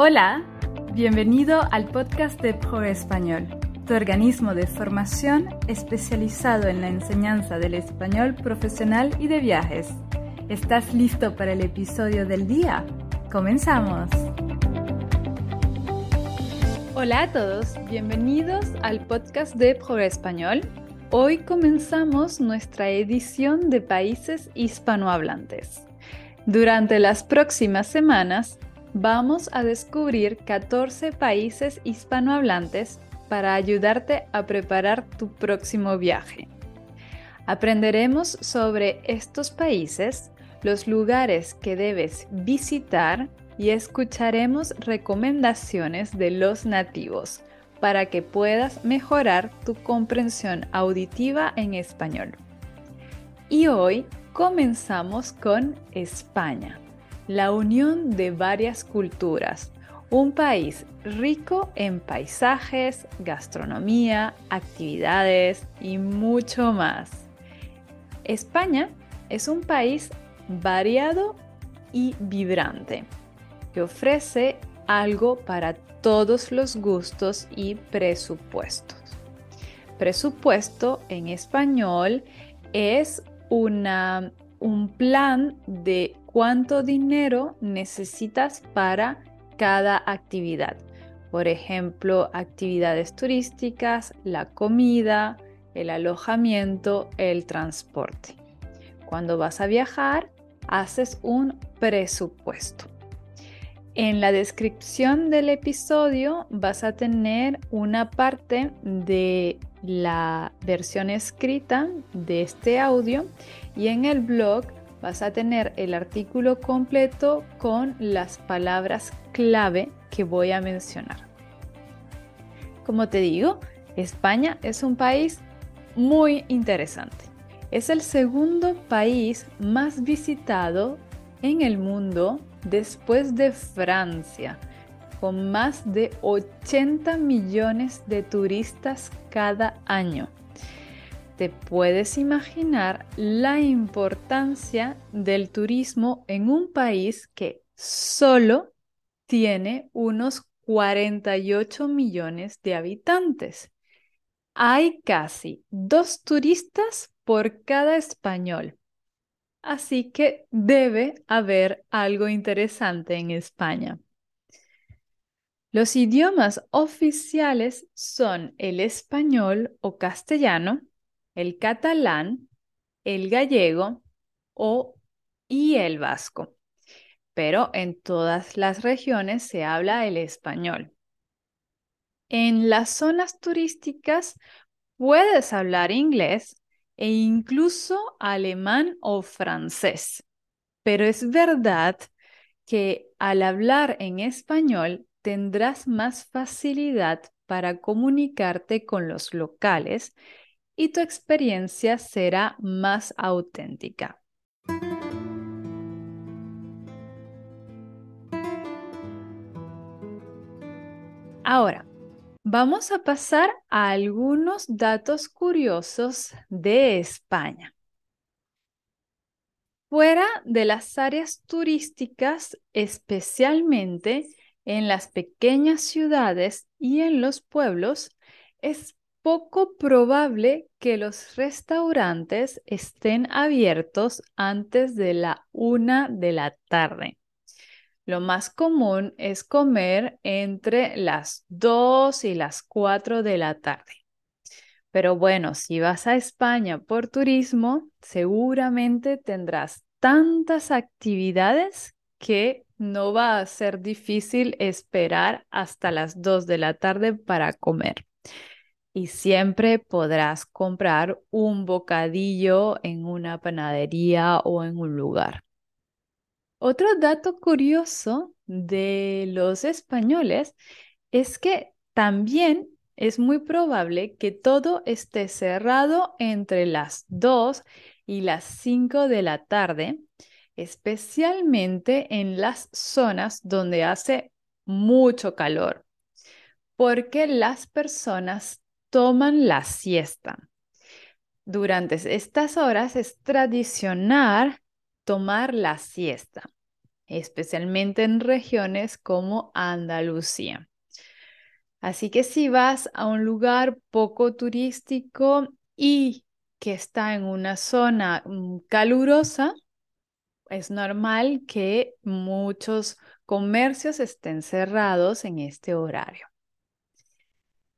Hola, bienvenido al podcast de Pro Español, tu organismo de formación especializado en la enseñanza del español profesional y de viajes. ¿Estás listo para el episodio del día? ¡Comenzamos! Hola a todos, bienvenidos al podcast de Pro Español. Hoy comenzamos nuestra edición de países hispanohablantes. Durante las próximas semanas vamos a descubrir 14 países hispanohablantes para ayudarte a preparar tu próximo viaje. Aprenderemos sobre estos países, los lugares que debes visitar y escucharemos recomendaciones de los nativos para que puedas mejorar tu comprensión auditiva en español. Y hoy comenzamos con España la unión de varias culturas, un país rico en paisajes, gastronomía, actividades y mucho más. España es un país variado y vibrante que ofrece algo para todos los gustos y presupuestos. Presupuesto en español es una, un plan de cuánto dinero necesitas para cada actividad. Por ejemplo, actividades turísticas, la comida, el alojamiento, el transporte. Cuando vas a viajar, haces un presupuesto. En la descripción del episodio vas a tener una parte de la versión escrita de este audio y en el blog vas a tener el artículo completo con las palabras clave que voy a mencionar. Como te digo, España es un país muy interesante. Es el segundo país más visitado en el mundo después de Francia, con más de 80 millones de turistas cada año te puedes imaginar la importancia del turismo en un país que solo tiene unos 48 millones de habitantes. Hay casi dos turistas por cada español. Así que debe haber algo interesante en España. Los idiomas oficiales son el español o castellano, el catalán, el gallego o, y el vasco. Pero en todas las regiones se habla el español. En las zonas turísticas puedes hablar inglés e incluso alemán o francés. Pero es verdad que al hablar en español tendrás más facilidad para comunicarte con los locales y tu experiencia será más auténtica. Ahora, vamos a pasar a algunos datos curiosos de España. Fuera de las áreas turísticas, especialmente en las pequeñas ciudades y en los pueblos, es poco probable que los restaurantes estén abiertos antes de la una de la tarde. Lo más común es comer entre las 2 y las 4 de la tarde. Pero bueno, si vas a España por turismo, seguramente tendrás tantas actividades que no va a ser difícil esperar hasta las 2 de la tarde para comer y siempre podrás comprar un bocadillo en una panadería o en un lugar. Otro dato curioso de los españoles es que también es muy probable que todo esté cerrado entre las 2 y las 5 de la tarde, especialmente en las zonas donde hace mucho calor, porque las personas toman la siesta. Durante estas horas es tradicional tomar la siesta. especialmente en regiones como Andalucía. Así que si vas a un lugar poco turístico y que está en una zona mm, calurosa, es normal que muchos comercios estén cerrados en este horario.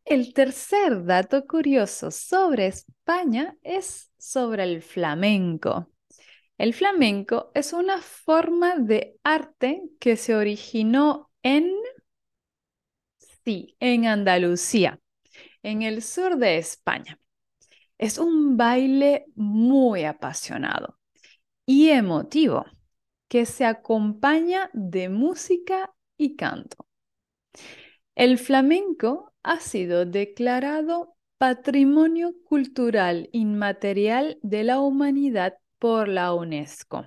El tercer dato curioso sobre España es sobre el flamenco. El flamenco es una forma de arte que se originó en, sí, en Andalucía, en el sur de España. Es un baile muy apasionado y emotivo que se acompaña de música y canto. El flamenco ha sido declarado Patrimonio Cultural Inmaterial de la Humanidad por la UNESCO.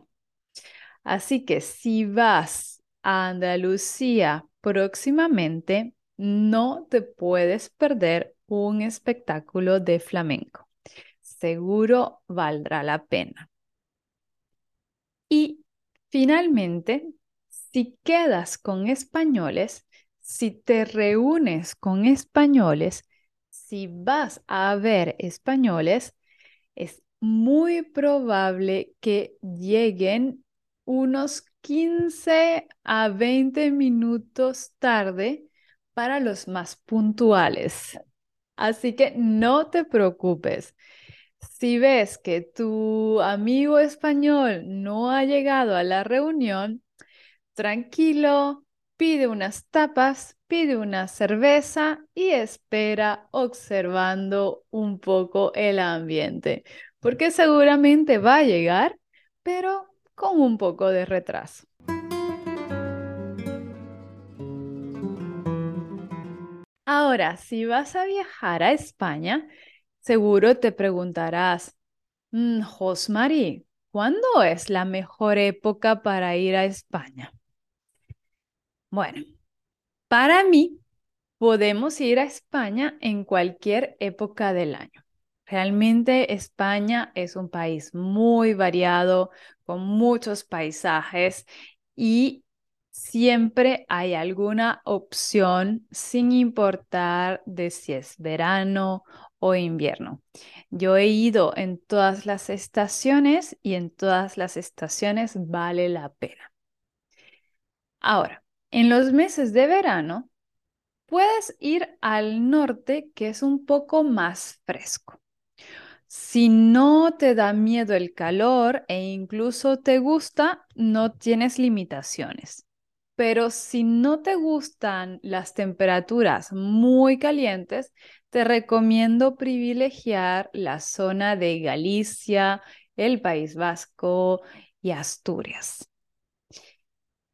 Así que si vas a Andalucía próximamente, no te puedes perder un espectáculo de flamenco. Seguro valdrá la pena. Y finalmente, si quedas con españoles, si te reúnes con españoles, si vas a ver españoles, es muy probable que lleguen unos 15 a 20 minutos tarde para los más puntuales. Así que no te preocupes. Si ves que tu amigo español no ha llegado a la reunión, tranquilo, pide unas tapas, pide una cerveza y espera observando un poco el ambiente porque seguramente va a llegar, pero con un poco de retraso. Ahora, si vas a viajar a España, seguro te preguntarás, mm, Josmari, ¿cuándo es la mejor época para ir a España? Bueno, para mí, podemos ir a España en cualquier época del año. Realmente España es un país muy variado, con muchos paisajes y siempre hay alguna opción sin importar de si es verano o invierno. Yo he ido en todas las estaciones y en todas las estaciones vale la pena. Ahora, en los meses de verano, puedes ir al norte que es un poco más fresco. Si no te da miedo el calor e incluso te gusta, no tienes limitaciones. Pero si no te gustan las temperaturas muy calientes, te recomiendo privilegiar la zona de Galicia, el País Vasco y Asturias.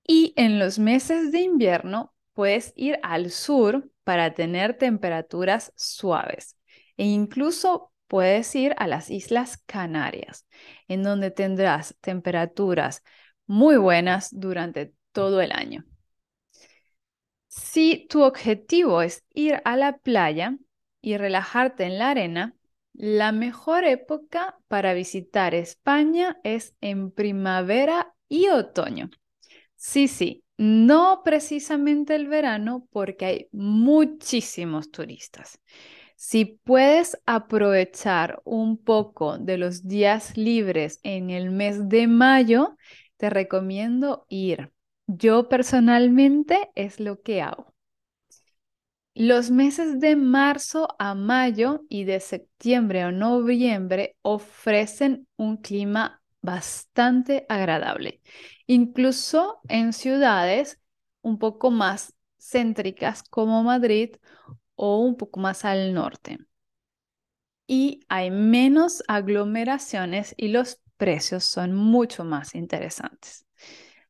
Y en los meses de invierno puedes ir al sur para tener temperaturas suaves e incluso puedes ir a las Islas Canarias, en donde tendrás temperaturas muy buenas durante todo el año. Si tu objetivo es ir a la playa y relajarte en la arena, la mejor época para visitar España es en primavera y otoño. Sí, sí, no precisamente el verano porque hay muchísimos turistas. Si puedes aprovechar un poco de los días libres en el mes de mayo, te recomiendo ir. Yo personalmente es lo que hago. Los meses de marzo a mayo y de septiembre a noviembre ofrecen un clima bastante agradable, incluso en ciudades un poco más céntricas como Madrid o un poco más al norte. Y hay menos aglomeraciones y los precios son mucho más interesantes.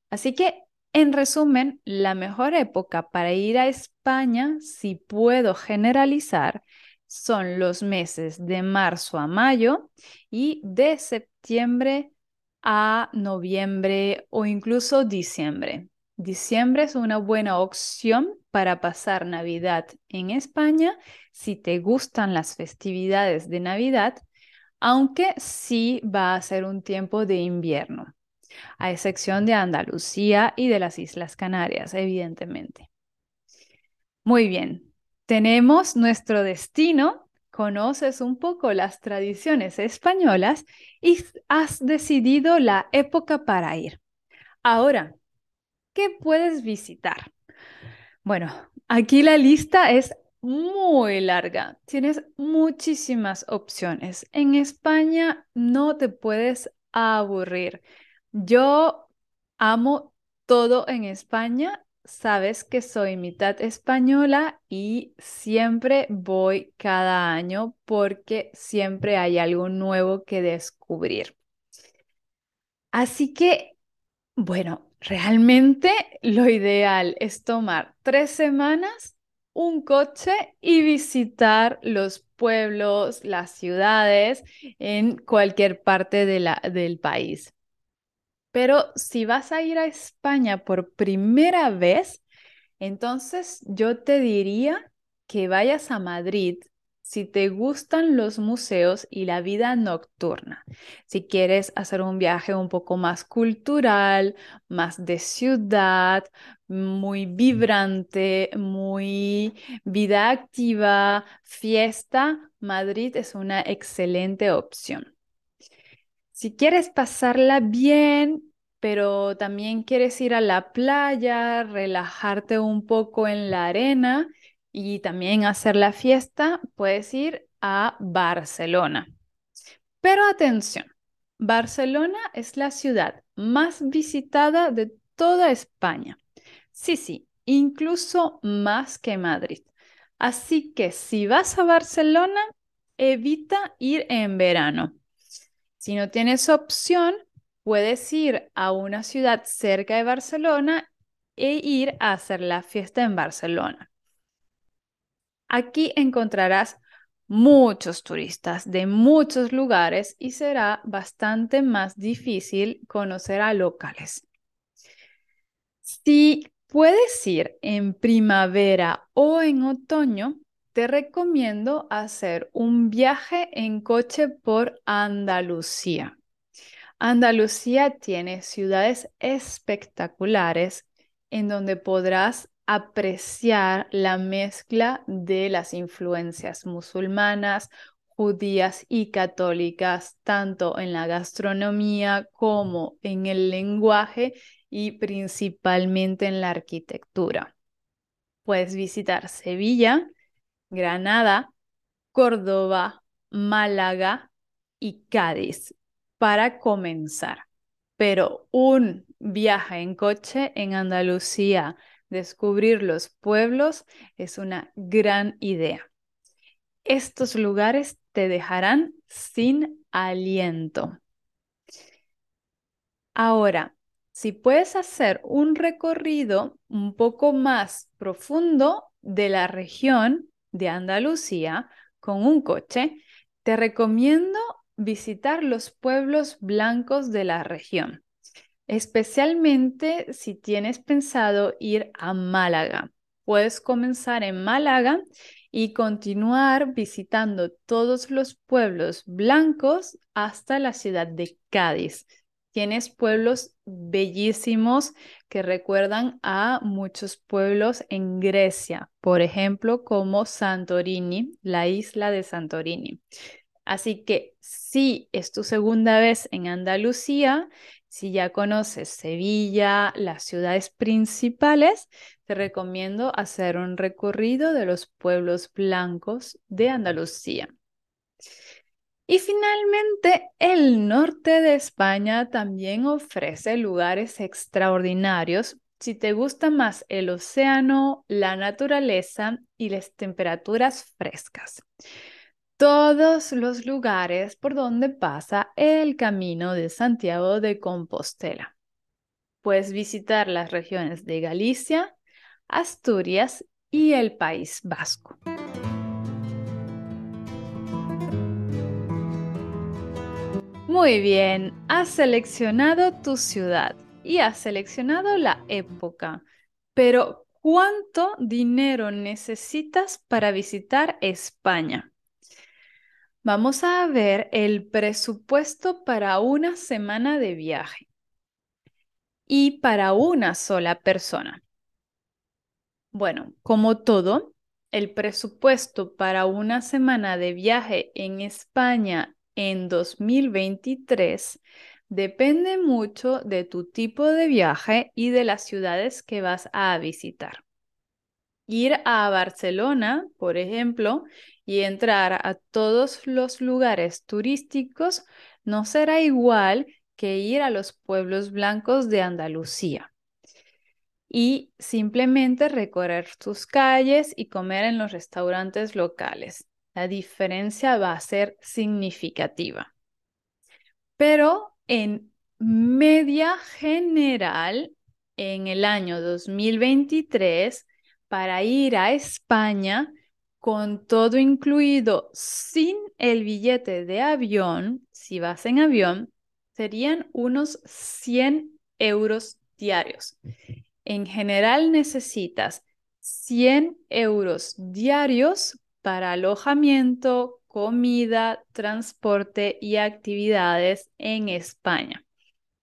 Así que, en resumen, la mejor época para ir a España, si puedo generalizar, son los meses de marzo a mayo y de septiembre a noviembre o incluso diciembre. Diciembre es una buena opción para pasar Navidad en España si te gustan las festividades de Navidad, aunque sí va a ser un tiempo de invierno. A excepción de Andalucía y de las Islas Canarias, evidentemente. Muy bien, tenemos nuestro destino, conoces un poco las tradiciones españolas y has decidido la época para ir. Ahora, ¿qué puedes visitar? Bueno, aquí la lista es muy larga. Tienes muchísimas opciones. En España no te puedes aburrir. Yo amo todo en España. Sabes que soy mitad española y siempre voy cada año porque siempre hay algo nuevo que descubrir. Así que, bueno, realmente lo ideal es tomar tres semanas, un coche y visitar los pueblos, las ciudades en cualquier parte del país. Pero si vas a ir a España por primera vez, entonces yo te diría que vayas a Madrid si te gustan los museos y la vida nocturna. Si quieres hacer un viaje un poco más cultural, más de ciudad, muy vibrante, muy vida activa, fiesta, Madrid es una excelente opción. Si quieres pasarla bien, pero también quieres ir a la playa, relajarte un poco en la arena y también hacer la fiesta, puedes ir a Barcelona. Pero atención, Barcelona es la ciudad más visitada de toda España. Sí, sí, incluso más que Madrid. Así que si vas a Barcelona, evita ir en verano si no tienes opción, puedes ir a una ciudad cerca de Barcelona e ir a hacer la fiesta en Barcelona. Aquí encontrarás muchos turistas de muchos lugares y será bastante más difícil conocer a locales. Si puedes ir en primavera o en otoño, te recomiendo hacer un viaje en coche por Andalucía. Andalucía tiene ciudades espectaculares en donde podrás apreciar la mezcla de las influencias musulmanas, judías y católicas, tanto en la gastronomía como en el lenguaje y principalmente en la arquitectura. Puedes visitar Sevilla, Granada, Córdoba, Málaga y Cádiz para comenzar. Pero un viaje en coche en Andalucía, descubrir los pueblos, es una gran idea. Estos lugares te dejarán sin aliento. Ahora, si puedes hacer un recorrido un poco más profundo de la región, de Andalucía con un coche, te recomiendo visitar los pueblos blancos de la región, especialmente si tienes pensado ir a Málaga. Puedes comenzar en Málaga y continuar visitando todos los pueblos blancos hasta la ciudad de Cádiz. Tienes pueblos bellísimos que recuerdan a muchos pueblos en Grecia, por ejemplo, como Santorini, la isla de Santorini. Así que si es tu segunda vez en Andalucía, si ya conoces Sevilla, las ciudades principales, te recomiendo hacer un recorrido de los pueblos blancos de Andalucía. Y finalmente, el norte de España también ofrece lugares extraordinarios si te gusta más el océano, la naturaleza y las temperaturas frescas. Todos los lugares por donde pasa el camino de Santiago de Compostela. Puedes visitar las regiones de Galicia, Asturias y el País Vasco. Muy bien, has seleccionado tu ciudad y has seleccionado la época, pero ¿cuánto dinero necesitas para visitar España? Vamos a ver el presupuesto para una semana de viaje. y para una sola persona. Bueno, como todo, el presupuesto para una semana de viaje en España en 2023 depende mucho de tu tipo de viaje y de las ciudades que vas a visitar. Ir a Barcelona, por ejemplo, y entrar a todos los lugares turísticos no será igual que ir a los pueblos blancos de Andalucía y simplemente recorrer sus calles y comer en los restaurantes locales. La diferencia va a ser significativa. Pero en media general, en el año 2023, para ir a España, con todo incluido, sin el billete de avión, si vas en avión, serían unos 100 euros diarios. En general necesitas 100 euros diarios para alojamiento, comida, transporte y actividades en España.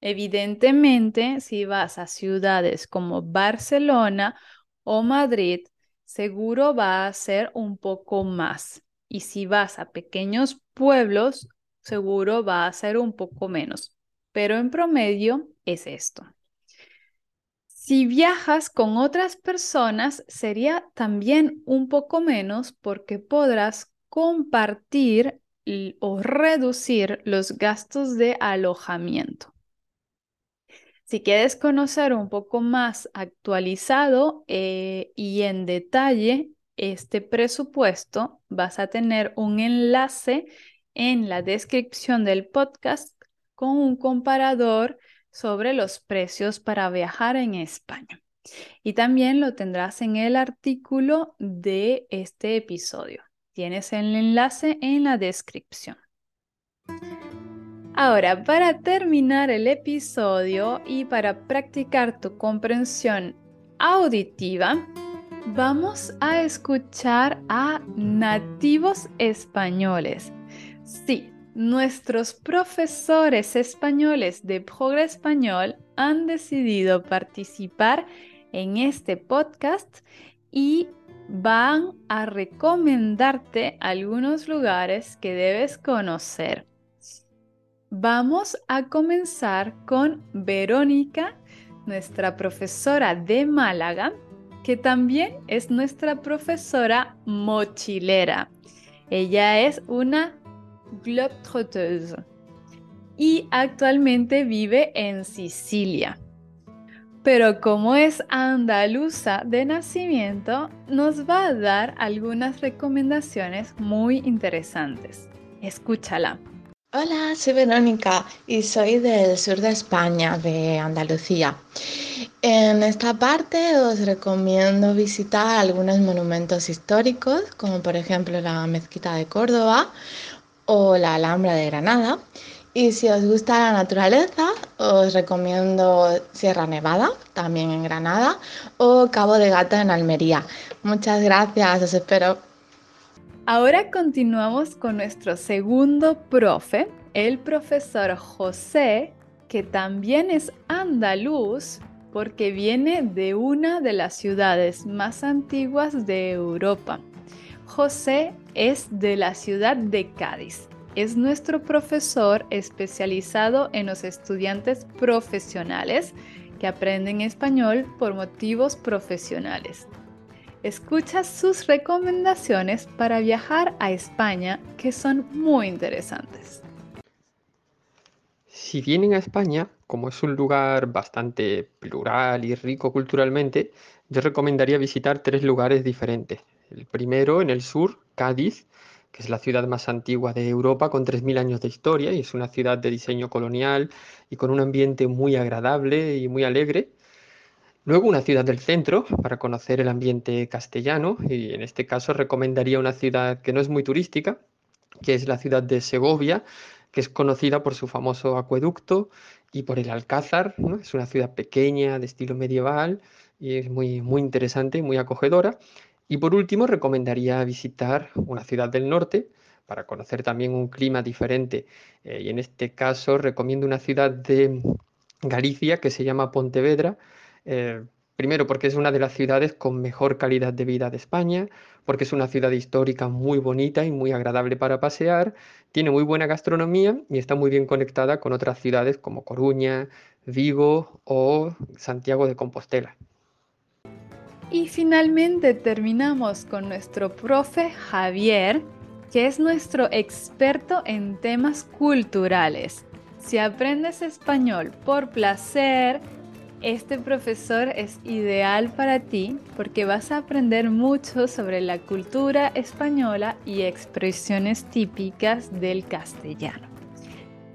Evidentemente, si vas a ciudades como Barcelona o Madrid, seguro va a ser un poco más. Y si vas a pequeños pueblos, seguro va a ser un poco menos. Pero en promedio es esto. Si viajas con otras personas, sería también un poco menos porque podrás compartir o reducir los gastos de alojamiento. Si quieres conocer un poco más actualizado eh, y en detalle este presupuesto, vas a tener un enlace en la descripción del podcast con un comparador sobre los precios para viajar en España. Y también lo tendrás en el artículo de este episodio. Tienes el enlace en la descripción. Ahora, para terminar el episodio y para practicar tu comprensión auditiva, vamos a escuchar a nativos españoles. Sí, nuestros profesores españoles de Progre Español han decidido participar en este podcast y van a recomendarte algunos lugares que debes conocer. Vamos a comenzar con Verónica, nuestra profesora de Málaga, que también es nuestra profesora mochilera. Ella es una globetrotteuse y actualmente vive en Sicilia. Pero como es andaluza de nacimiento, nos va a dar algunas recomendaciones muy interesantes. Escúchala. Hola, soy Verónica y soy del sur de España, de Andalucía. En esta parte os recomiendo visitar algunos monumentos históricos, como por ejemplo la Mezquita de Córdoba o la Alhambra de Granada. Y si os gusta la naturaleza, os recomiendo Sierra Nevada, también en Granada, o Cabo de Gata en Almería. Muchas gracias, os espero. Ahora continuamos con nuestro segundo profe, el profesor José, que también es andaluz porque viene de una de las ciudades más antiguas de Europa. José es de la ciudad de Cádiz. Es nuestro profesor especializado en los estudiantes profesionales que aprenden español por motivos profesionales. Escucha sus recomendaciones para viajar a España que son muy interesantes. Si vienen a España, como es un lugar bastante plural y rico culturalmente, yo recomendaría visitar tres lugares diferentes. El primero en el sur, Cádiz, que es la ciudad más antigua de Europa con 3.000 años de historia y es una ciudad de diseño colonial y con un ambiente muy agradable y muy alegre. Luego una ciudad del centro para conocer el ambiente castellano y en este caso recomendaría una ciudad que no es muy turística, que es la ciudad de Segovia, que es conocida por su famoso acueducto y por el Alcázar. Es una ciudad pequeña de estilo medieval y es muy, muy interesante y muy acogedora. Y por último, recomendaría visitar una ciudad del norte para conocer también un clima diferente. Eh, y en este caso recomiendo una ciudad de Galicia, que se llama Pontevedra. Eh, primero porque es una de las ciudades con mejor calidad de vida de España, porque es una ciudad histórica muy bonita y muy agradable para pasear, tiene muy buena gastronomía y está muy bien conectada con otras ciudades como Coruña, Vigo o Santiago de Compostela. Y finalmente terminamos con nuestro profe Javier, que es nuestro experto en temas culturales. Si aprendes español por placer, este profesor es ideal para ti porque vas a aprender mucho sobre la cultura española y expresiones típicas del castellano.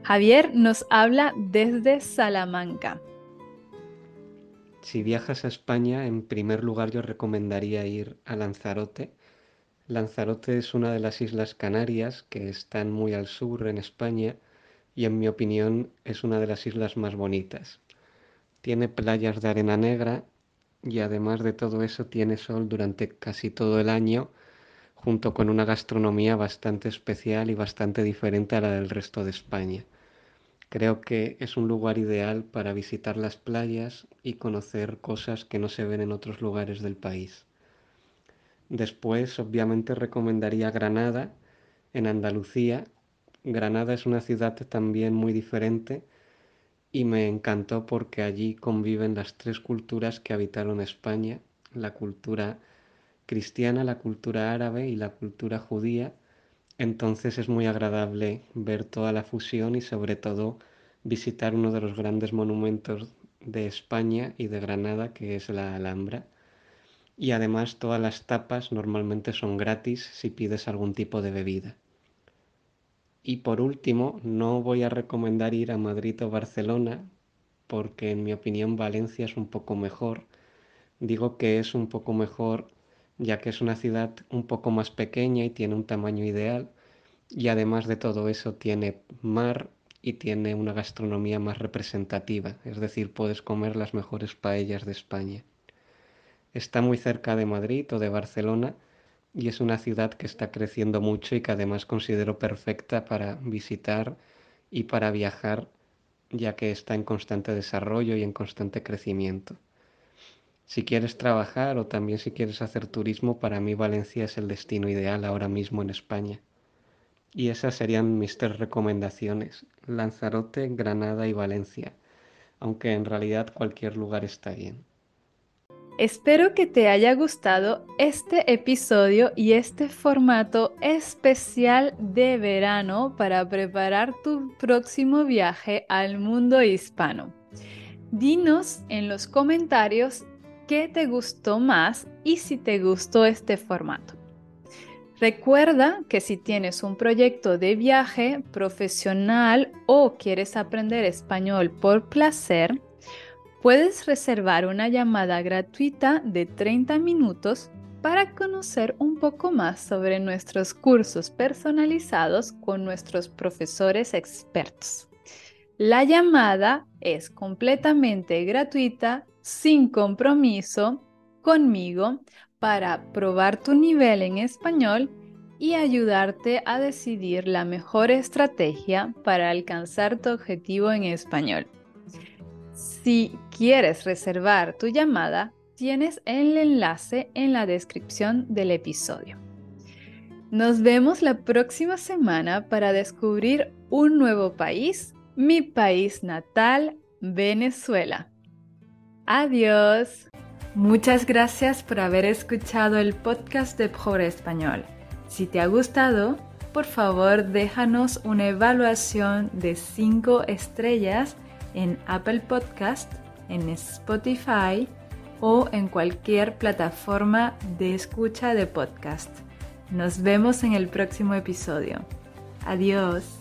Javier nos habla desde Salamanca. Si viajas a España, en primer lugar yo recomendaría ir a Lanzarote. Lanzarote es una de las Islas Canarias que están muy al sur en España y en mi opinión es una de las islas más bonitas. Tiene playas de arena negra y además de todo eso tiene sol durante casi todo el año junto con una gastronomía bastante especial y bastante diferente a la del resto de España. Creo que es un lugar ideal para visitar las playas y conocer cosas que no se ven en otros lugares del país. Después, obviamente, recomendaría Granada, en Andalucía. Granada es una ciudad también muy diferente y me encantó porque allí conviven las tres culturas que habitaron España, la cultura cristiana, la cultura árabe y la cultura judía, entonces es muy agradable ver toda la fusión y sobre todo visitar uno de los grandes monumentos de España y de Granada, que es la Alhambra. Y además todas las tapas normalmente son gratis si pides algún tipo de bebida. Y por último, no voy a recomendar ir a Madrid o Barcelona, porque en mi opinión Valencia es un poco mejor. Digo que es un poco mejor ya que es una ciudad un poco más pequeña y tiene un tamaño ideal y además de todo eso tiene mar y tiene una gastronomía más representativa, es decir, puedes comer las mejores paellas de España. Está muy cerca de Madrid o de Barcelona y es una ciudad que está creciendo mucho y que además considero perfecta para visitar y para viajar, ya que está en constante desarrollo y en constante crecimiento. Si quieres trabajar o también si quieres hacer turismo, para mí Valencia es el destino ideal ahora mismo en España. Y esas serían mis tres recomendaciones, Lanzarote, Granada y Valencia, aunque en realidad cualquier lugar está bien. Espero que te haya gustado este episodio y este formato especial de verano para preparar tu próximo viaje al mundo hispano. Dinos en los comentarios qué te gustó más y si te gustó este formato. Recuerda que si tienes un proyecto de viaje profesional o quieres aprender español por placer, puedes reservar una llamada gratuita de 30 minutos para conocer un poco más sobre nuestros cursos personalizados con nuestros profesores expertos. La llamada es completamente gratuita, sin compromiso, conmigo para probar tu nivel en español y ayudarte a decidir la mejor estrategia para alcanzar tu objetivo en español. Si quieres reservar tu llamada, tienes el enlace en la descripción del episodio. Nos vemos la próxima semana para descubrir un nuevo país, mi país natal, Venezuela. Adiós. Muchas gracias por haber escuchado el podcast de Pobre Español. Si te ha gustado, por favor déjanos una evaluación de 5 estrellas en Apple Podcast, en Spotify o en cualquier plataforma de escucha de podcast. Nos vemos en el próximo episodio. Adiós.